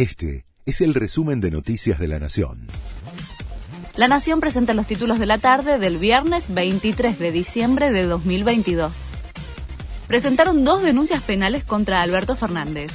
Este es el resumen de Noticias de la Nación. La Nación presenta los títulos de la tarde del viernes 23 de diciembre de 2022. Presentaron dos denuncias penales contra Alberto Fernández.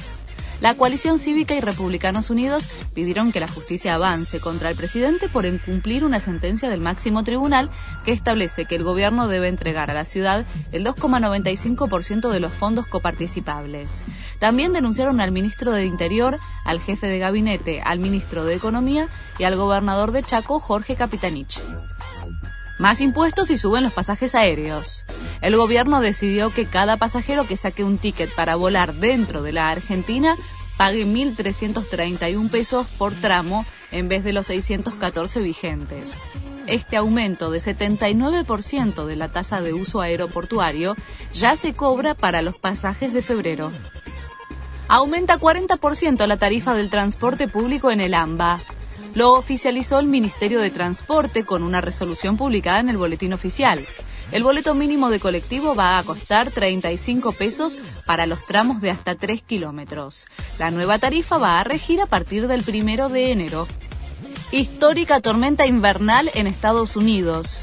La coalición cívica y Republicanos Unidos pidieron que la justicia avance contra el presidente por incumplir una sentencia del máximo tribunal que establece que el gobierno debe entregar a la ciudad el 2,95% de los fondos coparticipables. También denunciaron al ministro de Interior, al jefe de gabinete, al ministro de Economía y al gobernador de Chaco, Jorge Capitanich. Más impuestos y suben los pasajes aéreos. El gobierno decidió que cada pasajero que saque un ticket para volar dentro de la Argentina pague 1.331 pesos por tramo en vez de los 614 vigentes. Este aumento de 79% de la tasa de uso aeroportuario ya se cobra para los pasajes de febrero. Aumenta 40% la tarifa del transporte público en el AMBA lo oficializó el Ministerio de Transporte con una resolución publicada en el Boletín Oficial. El boleto mínimo de colectivo va a costar 35 pesos para los tramos de hasta 3 kilómetros. La nueva tarifa va a regir a partir del primero de enero. Histórica tormenta invernal en Estados Unidos.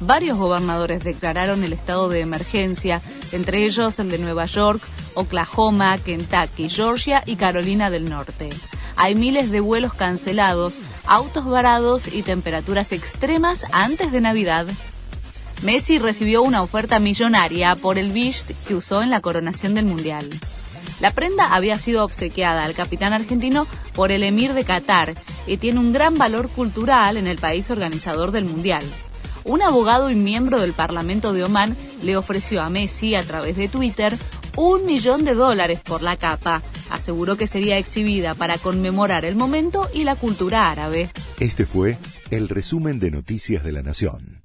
Varios gobernadores declararon el estado de emergencia, entre ellos el de Nueva York, Oklahoma, Kentucky, Georgia y Carolina del Norte hay miles de vuelos cancelados, autos varados y temperaturas extremas antes de Navidad. Messi recibió una oferta millonaria por el bist que usó en la coronación del Mundial. La prenda había sido obsequiada al capitán argentino por el emir de Qatar y tiene un gran valor cultural en el país organizador del Mundial. Un abogado y miembro del Parlamento de Omán le ofreció a Messi a través de Twitter un millón de dólares por la capa. Aseguró que sería exhibida para conmemorar el momento y la cultura árabe. Este fue el resumen de Noticias de la Nación.